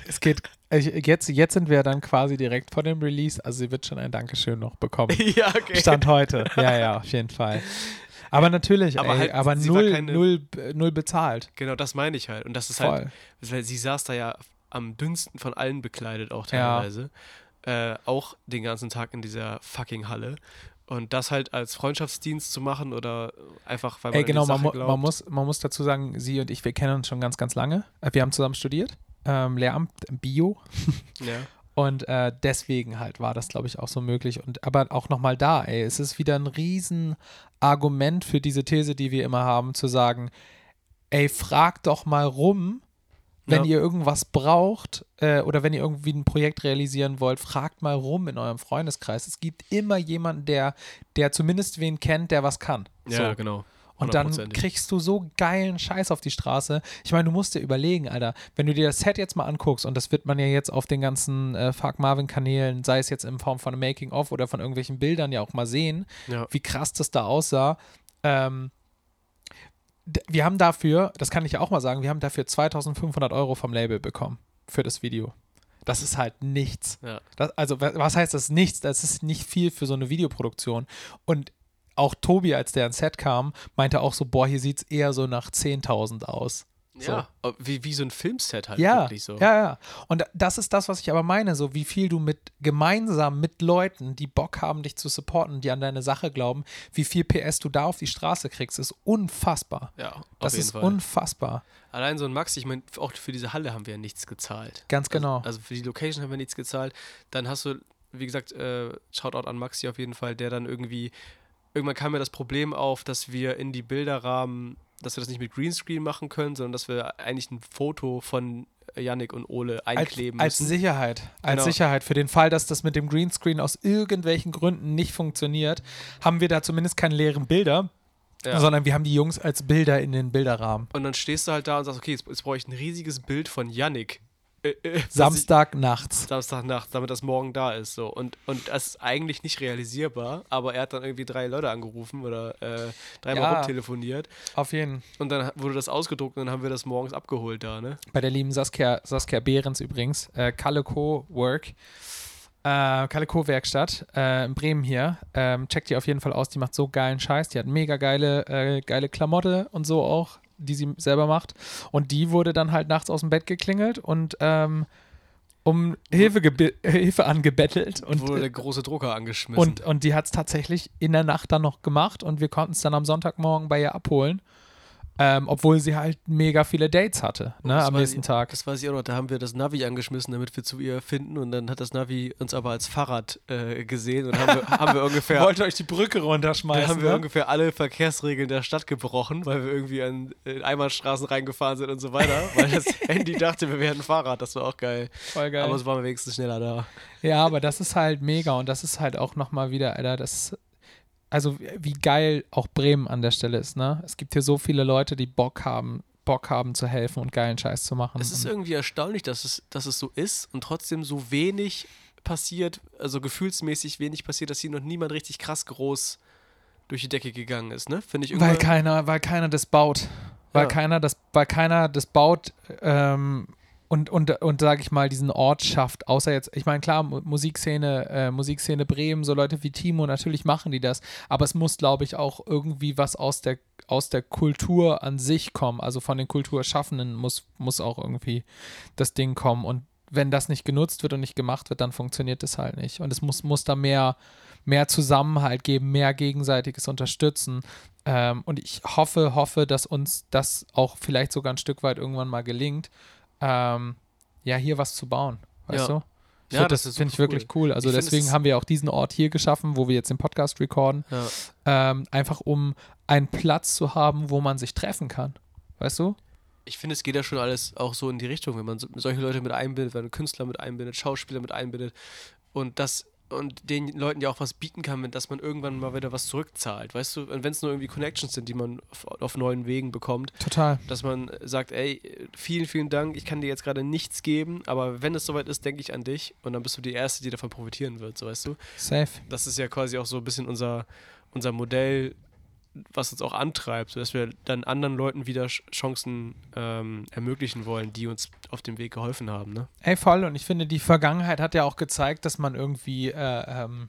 Es geht, jetzt, jetzt sind wir dann quasi direkt vor dem Release, also sie wird schon ein Dankeschön noch bekommen. ja, okay. Stand heute. Ja, ja, auf jeden Fall. Aber natürlich, Aber ey, halt, aber null, keine- null, null bezahlt. Genau, das meine ich halt. Und das ist halt, Voll. weil sie saß da ja am dünnsten von allen bekleidet auch Ja. teilweise. Äh, auch den ganzen Tag in dieser fucking Halle. Und das halt als Freundschaftsdienst zu machen oder einfach, weil man Ey, genau, man, man, muss, man muss dazu sagen, sie und ich, wir kennen uns schon ganz, ganz lange. Äh, Wir haben zusammen studiert, ähm, Lehramt Bio. ja. Und äh, deswegen halt war das, glaube ich, auch so möglich. Und aber auch nochmal da, ey, es ist wieder ein Riesenargument für diese These, die wir immer haben, zu sagen, ey, fragt doch mal rum, wenn Ja. ihr irgendwas braucht äh, oder wenn ihr irgendwie ein Projekt realisieren wollt, fragt mal rum in eurem Freundeskreis. Es gibt immer jemanden, der, der zumindest wen kennt, der was kann. Ja, so. genau. Und dann kriegst du so geilen Scheiß auf die Straße. Ich meine, du musst dir überlegen, Alter, wenn du dir das Set jetzt mal anguckst, und das wird man ja jetzt auf den ganzen äh, Fuck Marvin-Kanälen, sei es jetzt in Form von Making-of oder von irgendwelchen Bildern ja auch mal sehen, Ja. wie krass das da aussah. Ähm, wir haben dafür, das kann ich ja auch mal sagen, wir haben dafür 2500 Euro vom Label bekommen für das Video. Das ist halt nichts. Ja. Das, also, wa- was heißt das nichts? Das ist nicht viel für so eine Videoproduktion. Und auch Tobi, als der ins Set kam, meinte auch so: Boah, hier sieht es eher so nach 10.000 aus. So. Ja, ob- wie, wie so ein Filmset halt Ja, wirklich so. ja, ja. Und das ist das, was ich aber meine, so wie viel du mit gemeinsam mit Leuten, die Bock haben, dich zu supporten, die an deine Sache glauben, wie viel PS du da auf die Straße kriegst, ist unfassbar. Ja, auf Das jeden ist Fall. unfassbar. Allein so ein Max, ich meine, auch für diese Halle haben wir ja nichts gezahlt. Ganz genau. Also, also für die Location haben wir nichts gezahlt. Dann hast du, wie gesagt, äh, Shoutout an Maxi auf jeden Fall, der dann irgendwie, irgendwann kam mir das Problem auf, dass wir in die Bilderrahmen, dass wir das nicht mit Greenscreen machen können, sondern dass wir eigentlich ein Foto von Yannick und Ole als, einkleben als müssen. Sicherheit. Als Genau. Sicherheit. Für den Fall, dass das mit dem Greenscreen aus irgendwelchen Gründen nicht funktioniert, haben wir da zumindest keine leeren Bilder, Ja. sondern wir haben die Jungs als Bilder in den Bilderrahmen. Und dann stehst du halt da und sagst, okay, jetzt, jetzt brauche ich ein riesiges Bild von Yannick. Äh, äh, was ich- Samstag nachts. Samstagnacht, damit das morgen da ist. So. Und, und das ist eigentlich nicht realisierbar, aber er hat dann irgendwie drei Leute angerufen oder äh, dreimal Ja. rumtelefoniert Auf jeden und dann wurde das ausgedruckt und dann haben wir das morgens abgeholt da, ne? Bei der lieben Saskia, Saskia Behrens übrigens. Äh, Calico Work. Äh, Calico Werkstatt äh, in Bremen hier. Ähm, checkt die auf jeden Fall aus. Die macht so geilen Scheiß. Die hat mega geile, äh, geile Klamotte und so auch, die sie selber macht. Und die wurde dann halt nachts aus dem Bett geklingelt und ähm, um Hilfe, Hilfe angebettelt. Und, wurde der große Drucker angeschmissen. und, und die hat es tatsächlich in der Nacht dann noch gemacht und wir konnten es dann am Sonntagmorgen bei ihr abholen. Ähm, obwohl sie halt mega viele Dates hatte, ne, Das am nächsten ich, Tag. Das weiß ich auch noch. Da haben wir das Navi angeschmissen, damit wir zu ihr finden. Und dann hat das Navi uns aber als Fahrrad äh, gesehen und haben wir, haben wir ungefähr. Wollt ihr euch die Brücke runterschmeißen? Dann haben wir ne? ungefähr alle Verkehrsregeln der Stadt gebrochen, weil wir irgendwie an in Einbahnstraßen reingefahren sind und so weiter. weil das Handy dachte, wir wären Fahrrad. Das war auch geil. Voll geil. Aber es waren wir wenigstens schneller da. ja, aber das ist halt mega und das ist halt auch nochmal wieder, Alter, das also wie geil auch Bremen an der Stelle ist, ne? Es gibt hier so viele Leute, die Bock haben, Bock haben zu helfen und geilen Scheiß zu machen. Es ist irgendwie erstaunlich, dass es, dass es so ist und trotzdem so wenig passiert, also gefühlsmäßig wenig passiert, dass hier noch niemand richtig krass groß durch die Decke gegangen ist, ne? Finde ich weil irgendwie. keiner, weil keiner das baut. Weil Ja. keiner das, weil keiner das baut ähm, und, und, und sage ich mal, diesen Ort schafft, außer jetzt, ich meine, klar, Mu- Musikszene, äh, Musikszene Bremen, so Leute wie Timo, natürlich machen die das, aber es muss, glaube ich, auch irgendwie was aus der, aus der Kultur an sich kommen, also von den Kulturschaffenden muss, muss auch irgendwie das Ding kommen. Und wenn das nicht genutzt wird und nicht gemacht wird, dann funktioniert das halt nicht. Und es muss, muss da mehr, mehr Zusammenhalt geben, mehr gegenseitiges Unterstützen. Ähm, und ich hoffe, hoffe, dass uns das auch vielleicht sogar ein Stück weit irgendwann mal gelingt, ähm, ja, hier was zu bauen. Weißt Ja. du? Ich Ja, das das finde ich wirklich cool. Also Ich deswegen haben wir auch diesen Ort hier geschaffen, wo wir jetzt den Podcast recorden. Ja. Ähm, einfach um einen Platz zu haben, wo man sich treffen kann. Weißt du? Ich finde, es geht ja schon alles auch so in die Richtung, wenn man so, solche Leute mit einbindet, wenn man Künstler mit einbindet, Schauspieler mit einbindet und das und den Leuten ja auch was bieten kann, wenn, dass man irgendwann mal wieder was zurückzahlt, weißt du? Und wenn es nur irgendwie Connections sind, die man auf, auf, neuen Wegen bekommt. Total. Dass man sagt, ey, vielen, vielen Dank, ich kann dir jetzt gerade nichts geben, aber wenn es soweit ist, denke ich an dich und dann bist du die Erste, die davon profitieren wird, so weißt du? Safe. Das ist ja quasi auch so ein bisschen unser, unser Modell, was uns auch antreibt, sodass wir dann anderen Leuten wieder Chancen ähm, ermöglichen wollen, die uns auf dem Weg geholfen haben. Ne? Ey, voll. Und ich finde, die Vergangenheit hat ja auch gezeigt, dass man irgendwie, äh, ähm,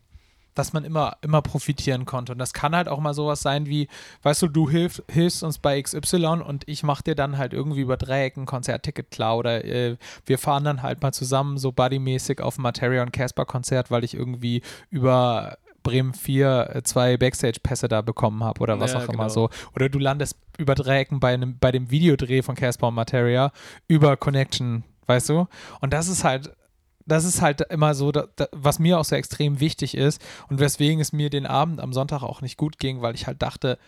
dass man immer, immer profitieren konnte. Und das kann halt auch mal sowas sein wie, weißt du, du hilf, hilfst uns bei XY und ich mach dir dann halt irgendwie über Dreiecken Konzertticket klar oder äh, wir fahren dann halt mal zusammen so buddymäßig auf ein Materia und Casper Konzert, weil ich irgendwie über Bremen 4 äh, zwei Backstage-Pässe da bekommen habe oder was ja, auch genau. immer so. Oder du landest über Dreiecken bei, einem, bei dem Videodreh von Casper und Materia über Connection, weißt du? Und das ist halt, das ist halt immer so, da, da, was mir auch so extrem wichtig ist und weswegen es mir den Abend am Sonntag auch nicht gut ging, weil ich halt dachte,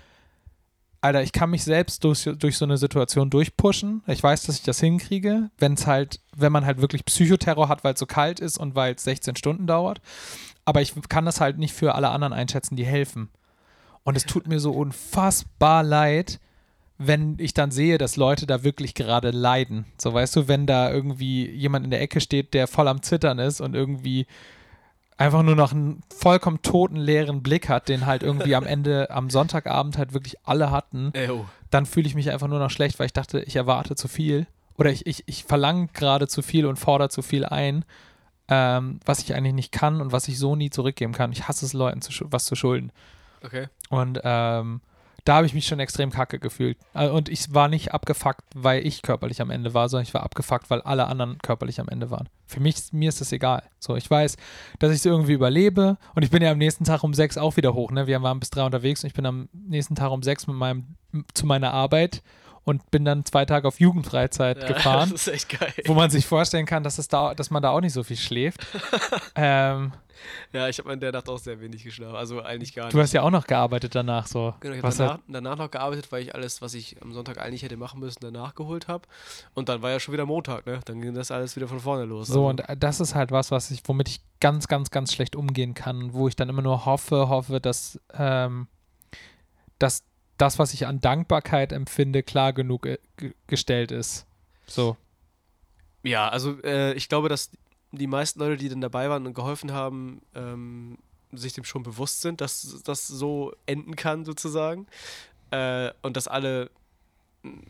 Alter, ich kann mich selbst durch, durch so eine Situation durchpushen. Ich weiß, dass ich das hinkriege, wenn es halt, wenn man halt wirklich Psychoterror hat, weil es so kalt ist und weil es 16 Stunden dauert aber ich kann das halt nicht für alle anderen einschätzen, die helfen. Und es tut mir so unfassbar leid, wenn ich dann sehe, dass Leute da wirklich gerade leiden. So weißt du, wenn da irgendwie jemand in der Ecke steht, der voll am Zittern ist und irgendwie einfach nur noch einen vollkommen toten, leeren Blick hat, den halt irgendwie am Ende, am Sonntagabend halt wirklich alle hatten, Ew. dann fühle ich mich einfach nur noch schlecht, weil ich dachte, ich erwarte zu viel. Oder ich, ich, ich verlange gerade zu viel und fordere zu viel ein ähm, was ich eigentlich nicht kann und was ich so nie zurückgeben kann. Ich hasse es, Leuten zu, was zu schulden. Okay. Und ähm, da habe ich mich schon extrem kacke gefühlt. Äh, und ich war nicht abgefuckt, weil ich körperlich am Ende war, sondern ich war abgefuckt, weil alle anderen körperlich am Ende waren. Für mich, mir ist das egal. So, ich weiß, dass ich es irgendwie überlebe und ich bin ja am nächsten Tag um sechs auch wieder hoch. Ne? Wir waren bis drei unterwegs und ich bin am nächsten Tag um sechs mit meinem, zu meiner Arbeit und bin dann zwei Tage auf Jugendfreizeit ja, gefahren. Das ist echt geil. Wo man sich vorstellen kann, dass, es da, dass man da auch nicht so viel schläft. ähm, ja, ich habe in der Nacht auch sehr wenig geschlafen. Also eigentlich gar nicht. Du hast ja auch noch gearbeitet danach so. Genau, ich habe danach, danach, noch gearbeitet, weil ich alles, was ich am Sonntag eigentlich hätte machen müssen, danach geholt habe. Und dann war ja schon wieder Montag, ne? Dann ging das alles wieder von vorne los. So, also. und das ist halt was, was ich, womit ich ganz, ganz, ganz schlecht umgehen kann, wo ich dann immer nur hoffe, hoffe, dass, ähm, dass das, was ich an Dankbarkeit empfinde, klar genug äh, gestellt ist. So. Ja, also äh, ich glaube, dass die meisten Leute, die dann dabei waren und geholfen haben, ähm, sich dem schon bewusst sind, dass das so enden kann, sozusagen. Äh, und dass alle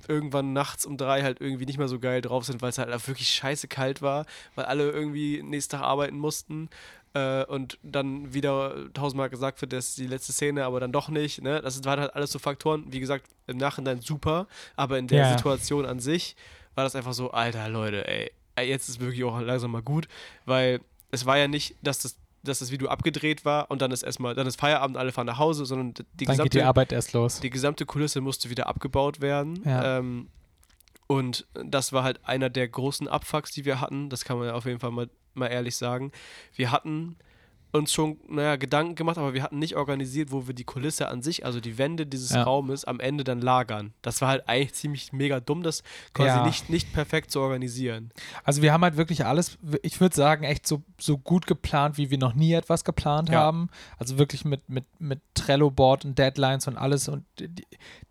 irgendwann nachts um drei halt irgendwie nicht mehr so geil drauf sind, weil es halt wirklich scheiße kalt war, weil alle irgendwie nächsten Tag arbeiten mussten äh, und dann wieder tausendmal gesagt wird, das ist die letzte Szene, aber dann doch nicht. Ne? Das waren halt alles so Faktoren, wie gesagt, im Nachhinein super, aber in der ja. Situation an sich war das einfach so, alter Leute, ey, jetzt ist wirklich auch langsam mal gut, weil es war ja nicht, dass das dass das Video abgedreht war und dann ist erstmal, dann ist Feierabend, alle fahren nach Hause, sondern die dann gesamte geht die Arbeit erst los. Die gesamte Kulisse musste wieder abgebaut werden. Ja. Ähm, und das war halt einer der großen Abfucks, die wir hatten. Das kann man ja auf jeden Fall mal mal ehrlich sagen. Wir hatten uns schon, naja, Gedanken gemacht, aber wir hatten nicht organisiert, wo wir die Kulisse an sich, also die Wände dieses ja. Raumes, am Ende dann lagern. Das war halt eigentlich ziemlich mega dumm, das quasi ja. nicht, nicht perfekt zu organisieren. Also wir haben halt wirklich alles, ich würde sagen, echt so, so gut geplant, wie wir noch nie etwas geplant ja. haben. Also wirklich mit, mit, mit Trello-Board und Deadlines und alles und die,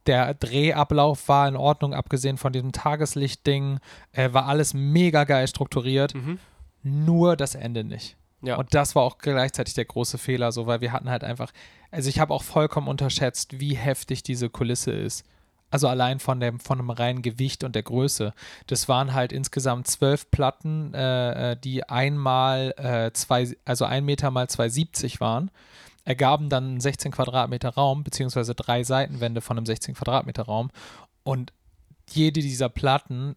der Drehablauf war in Ordnung, abgesehen von diesem Tageslicht-Ding, äh, war alles mega geil strukturiert. Mhm nur das Ende nicht. Ja. Und das war auch gleichzeitig der große Fehler, so, weil wir hatten halt einfach, also ich habe auch vollkommen unterschätzt, wie heftig diese Kulisse ist. Also allein von dem, von dem reinen Gewicht und der Größe. Das waren halt insgesamt zwölf Platten, äh, äh die einmal äh, zwei, also ein Meter mal 2,70 waren, ergaben dann 16 Quadratmeter Raum, beziehungsweise drei Seitenwände von einem 16 Quadratmeter Raum. Und jede dieser Platten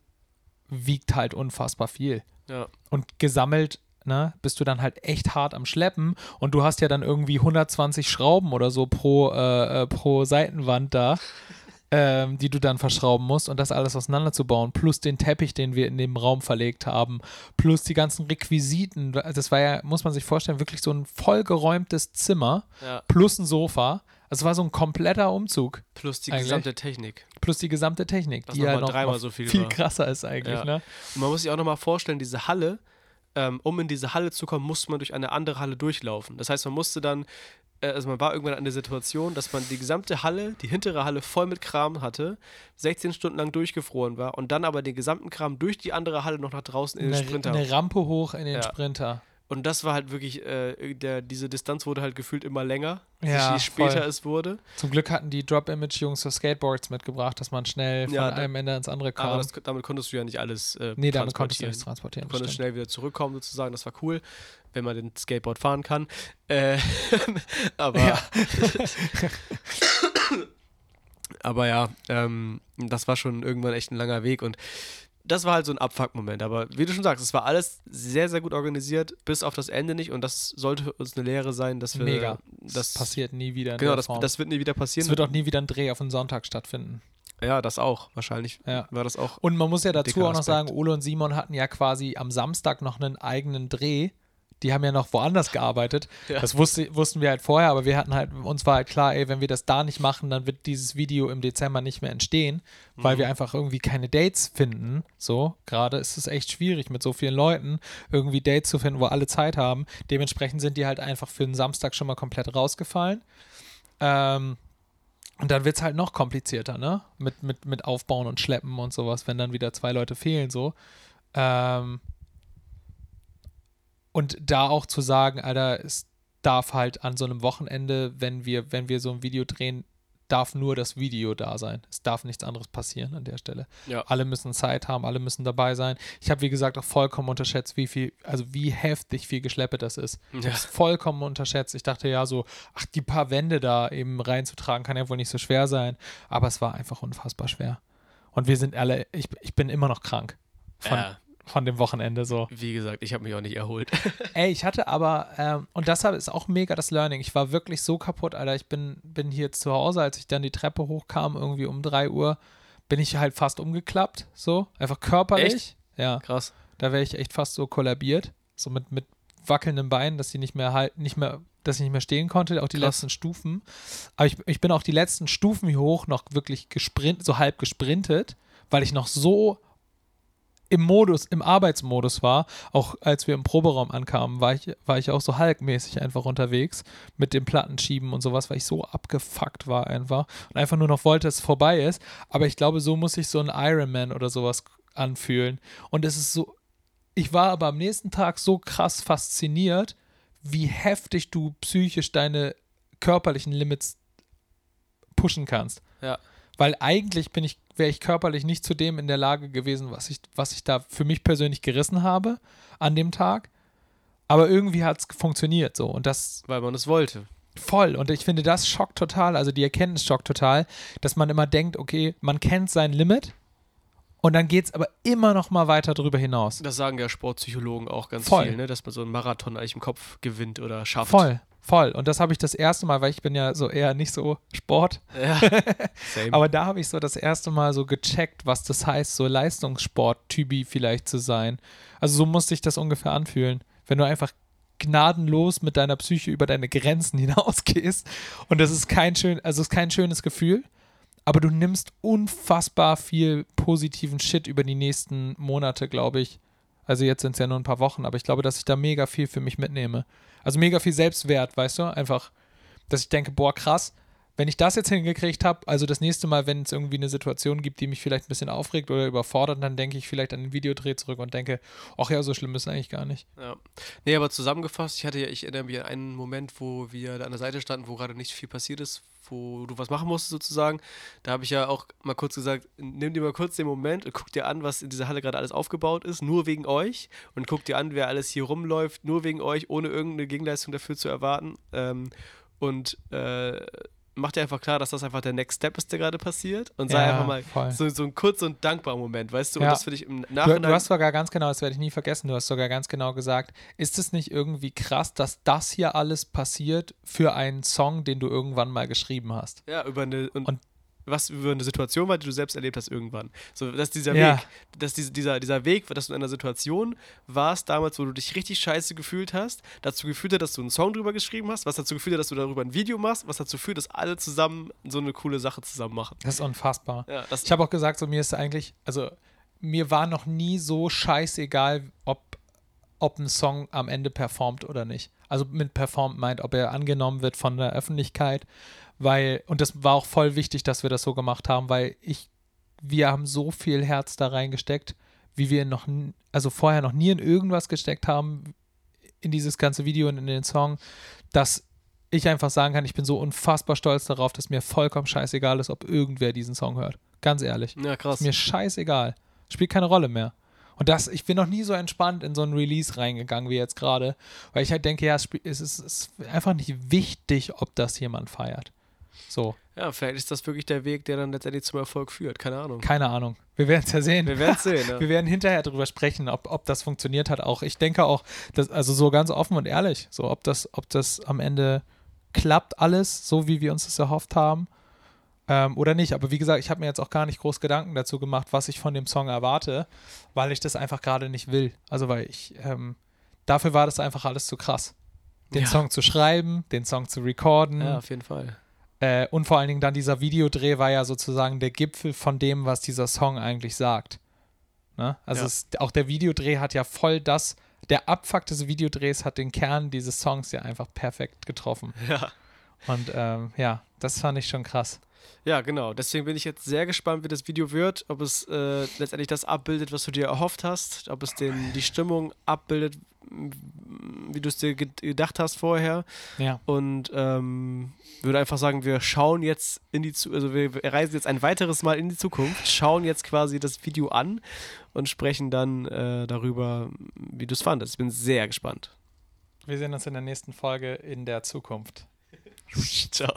wiegt halt unfassbar viel. Ja. Und gesammelt Ne, bist du dann halt echt hart am Schleppen und du hast ja dann irgendwie 120 Schrauben oder so pro, äh, äh, pro Seitenwand da, ähm, die du dann verschrauben musst und das alles auseinanderzubauen, plus den Teppich, den wir in dem Raum verlegt haben, plus die ganzen Requisiten. Das war ja, muss man sich vorstellen, wirklich so ein vollgeräumtes Zimmer, ja. plus ein Sofa. Es war so ein kompletter Umzug. Plus die eigentlich. gesamte Technik. Plus die gesamte Technik, Was die ja noch, dreimal so viel, viel krasser ist eigentlich. Ja. Ne? Und man muss sich auch nochmal vorstellen, diese Halle ähm, um in diese Halle zu kommen, musste man durch eine andere Halle durchlaufen. Das heißt, man musste dann, äh, also man war irgendwann an der Situation, dass man die gesamte Halle, die hintere Halle voll mit Kram hatte, 16 Stunden lang durchgefroren war und dann aber den gesamten Kram durch die andere Halle noch nach draußen in den Eine, Sprinter. eine Rampe hoch in den Ja. Sprinter. Und das war halt wirklich, äh, der, diese Distanz wurde halt gefühlt immer länger, Ja, je später voll. es wurde. Zum Glück hatten die Drop-Image-Jungs so Skateboards mitgebracht, dass man schnell von Ja, da- einem Ende ins andere kam. Aber das, damit konntest du ja nicht alles äh, nee, damit konntest du nichts transportieren. Du konntest schnell wieder zurückkommen sozusagen, das war cool, wenn man den Skateboard fahren kann. Äh, aber, Ja. aber ja, ähm, das war schon irgendwann echt ein langer Weg und das war halt so ein Abfuck-Moment. Aber wie du schon sagst, es war alles sehr, sehr gut organisiert, bis auf das Ende nicht und das sollte uns eine Lehre sein, dass wir Mega. das Das passiert nie wieder Genau, das, das wird nie wieder passieren. es wird auch nie wieder ein Dreh auf einen Sonntag stattfinden. ja, das auch. Wahrscheinlich Ja. war das auch. Und man muss ja dazu auch noch Aspekt. sagen, Ole und Simon hatten ja quasi am Samstag noch einen eigenen Dreh. Die haben ja noch woanders gearbeitet. Ja. Das wusste, wussten wir halt vorher, aber wir hatten halt, uns war halt klar, ey, wenn wir das da nicht machen, dann wird dieses Video im Dezember nicht mehr entstehen, weil Mhm. wir einfach irgendwie keine Dates finden. So, gerade ist es echt schwierig mit so vielen Leuten irgendwie Dates zu finden, wo alle Zeit haben. Dementsprechend sind die halt einfach für den Samstag schon mal komplett rausgefallen. Ähm, und dann wird es halt noch komplizierter, ne? Mit, mit, mit Aufbauen und Schleppen und sowas, wenn dann wieder zwei Leute fehlen, so. Ähm, und da auch zu sagen, Alter, es darf halt an so einem Wochenende, wenn wir, wenn wir so ein Video drehen, darf nur das Video da sein. Es darf nichts anderes passieren an der Stelle. Ja. Alle müssen Zeit haben, alle müssen dabei sein. Ich habe, wie gesagt, auch vollkommen unterschätzt, wie viel, also wie heftig viel Geschleppe das ist. Ich Ja. habe es vollkommen unterschätzt. Ich dachte ja so, ach, die paar Wände da eben reinzutragen, kann ja wohl nicht so schwer sein. Aber es war einfach unfassbar schwer. Und wir sind alle, ich, ich bin immer noch krank von, Ja. Von dem Wochenende so. Wie gesagt, ich habe mich auch nicht erholt. Ey, ich hatte aber, ähm, und deshalb ist auch mega das Learning. Ich war wirklich so kaputt, Alter. Ich bin, bin hier zu Hause, als ich dann die Treppe hochkam, irgendwie um 3 Uhr, bin ich halt fast umgeklappt, so. Einfach körperlich. Echt? Ja, Krass. da wäre ich echt fast so kollabiert. So mit, mit wackelnden Beinen, dass sie nicht mehr halt, nicht mehr, dass ich nicht mehr stehen konnte, auch die Krass. letzten Stufen. Aber ich, ich bin auch die letzten Stufen hier hoch noch wirklich gesprint, so halb gesprintet, weil ich noch so im Modus, im Arbeitsmodus war, auch als wir im Proberaum ankamen, war ich, war ich auch so Hulk-mäßig einfach unterwegs mit dem Plattenschieben und sowas, weil ich so abgefuckt war einfach und einfach nur noch wollte, dass es vorbei ist. Aber ich glaube, so muss sich so ein Ironman oder sowas anfühlen. Und es ist so, ich war aber am nächsten Tag so krass fasziniert, wie heftig du psychisch deine körperlichen Limits pushen kannst. Ja. Weil eigentlich bin ich, wäre ich körperlich nicht zu dem in der Lage gewesen, was ich, was ich da für mich persönlich gerissen habe an dem Tag. Aber irgendwie hat es funktioniert so. Und das Weil man es wollte. voll. Und ich finde, das schockt total, also die Erkenntnis schockt total, dass man immer denkt, okay, man kennt sein Limit und dann geht es aber immer noch mal weiter drüber hinaus. Das sagen ja Sportpsychologen auch ganz Voll. viel, ne? dass man so einen Marathon eigentlich im Kopf gewinnt oder schafft. Voll, voll. Und das habe ich das erste Mal, weil ich bin ja so eher nicht so Sport, Ja. Aber da habe ich so das erste Mal so gecheckt, was das heißt, so Leistungssport-Typi vielleicht zu sein. Also so musste ich das ungefähr anfühlen. Wenn du einfach gnadenlos mit deiner Psyche über deine Grenzen hinausgehst und das ist kein schön, also es ist kein schönes Gefühl, aber du nimmst unfassbar viel positiven Shit über die nächsten Monate, glaube ich. Also jetzt sind es ja nur ein paar Wochen, aber ich glaube, dass ich da mega viel für mich mitnehme. Also mega viel Selbstwert, weißt du? Einfach, dass ich denke, boah, krass, wenn ich das jetzt hingekriegt habe, also das nächste Mal, wenn es irgendwie eine Situation gibt, die mich vielleicht ein bisschen aufregt oder überfordert, dann denke ich vielleicht an den Videodreh zurück und denke, ach ja, so schlimm ist es eigentlich gar nicht. Ja. Nee, aber zusammengefasst, ich hatte ja, ich erinnere mich an einen Moment, wo wir da an der Seite standen, wo gerade nicht viel passiert ist, wo du was machen musstest sozusagen. Da habe ich ja auch mal kurz gesagt, nimm dir mal kurz den Moment und guck dir an, was in dieser Halle gerade alles aufgebaut ist, nur wegen euch. Und guck dir an, wer alles hier rumläuft, nur wegen euch, ohne irgendeine Gegenleistung dafür zu erwarten. Ähm, und äh, mach dir einfach klar, dass das einfach der Next Step ist, der gerade passiert. Und sei Ja, einfach mal voll. so, so ein kurz und dankbarer Moment, weißt du? Und Ja. das finde ich im Du, Nachhinein. du hast sogar ganz genau, das werde ich nie vergessen, du hast sogar ganz genau gesagt, ist es nicht irgendwie krass, dass das hier alles passiert für einen Song, den du irgendwann mal geschrieben hast? Ja, über eine und, Und- was über eine Situation war, die du selbst erlebt hast irgendwann. So, dass dieser Ja. Weg, dass diese, dieser, dieser Weg, dass du in einer Situation warst damals, wo du dich richtig scheiße gefühlt hast, dazu geführt hat, dass du einen Song drüber geschrieben hast, was dazu geführt hat, dass du darüber ein Video machst, was dazu führt, dass alle zusammen so eine coole Sache zusammen machen. Das ist unfassbar. Ja, das, Ich habe auch gesagt, so mir ist eigentlich, also mir war noch nie so scheißegal, ob ob ein Song am Ende performt oder nicht. Also mit performt meint, ob er angenommen wird von der Öffentlichkeit, weil, und das war auch voll wichtig, dass wir das so gemacht haben, weil ich, wir haben so viel Herz da reingesteckt, wie wir noch, also vorher noch nie in irgendwas gesteckt haben, in dieses ganze Video und in den Song, dass ich einfach sagen kann, ich bin so unfassbar stolz darauf, dass mir vollkommen scheißegal ist, ob irgendwer diesen Song hört. Ganz ehrlich. Ja, krass. Ist mir scheißegal. Spielt keine Rolle mehr. Und das, ich bin noch nie so entspannt in so ein Release reingegangen wie jetzt gerade, weil ich halt denke, ja, es ist, es ist einfach nicht wichtig, ob das jemand feiert. So. Ja, vielleicht ist das wirklich der Weg, der dann letztendlich zum Erfolg führt. Keine Ahnung. Keine Ahnung. Wir werden es ja sehen. Wir werden es sehen. Ja. Wir werden hinterher darüber sprechen, ob, ob das funktioniert hat auch. Ich denke auch, dass, also so ganz offen und ehrlich, so ob das, ob das am Ende klappt alles, so wie wir uns das erhofft haben. Ähm, oder nicht. Aber wie gesagt, ich habe mir jetzt auch gar nicht groß Gedanken dazu gemacht, was ich von dem Song erwarte, weil ich das einfach gerade nicht will. Also weil ich, ähm, dafür war das einfach alles zu krass. Den Ja. Song zu schreiben, den Song zu recorden. ja, auf jeden Fall. Äh, und vor allen Dingen dann dieser Videodreh war ja sozusagen der Gipfel von dem, was dieser Song eigentlich sagt. Ne? Also Ja. es, auch der Videodreh hat ja voll das, der Abfuck des Videodrehs hat den Kern dieses Songs ja einfach perfekt getroffen. Ja. Und ähm, ja, das fand ich schon krass. Ja, genau. Deswegen bin ich jetzt sehr gespannt, wie das Video wird. Ob es äh, letztendlich das abbildet, was du dir erhofft hast. Ob es den, die Stimmung abbildet, wie du es dir ge- gedacht hast vorher. Ja. Und ähm, würde einfach sagen, wir schauen jetzt in die Zu also wir wir reisen jetzt ein weiteres Mal in die Zukunft, schauen jetzt quasi das Video an und sprechen dann äh, darüber, wie du es fandest. Ich bin sehr gespannt. Wir sehen uns in der nächsten Folge in der Zukunft. Ciao.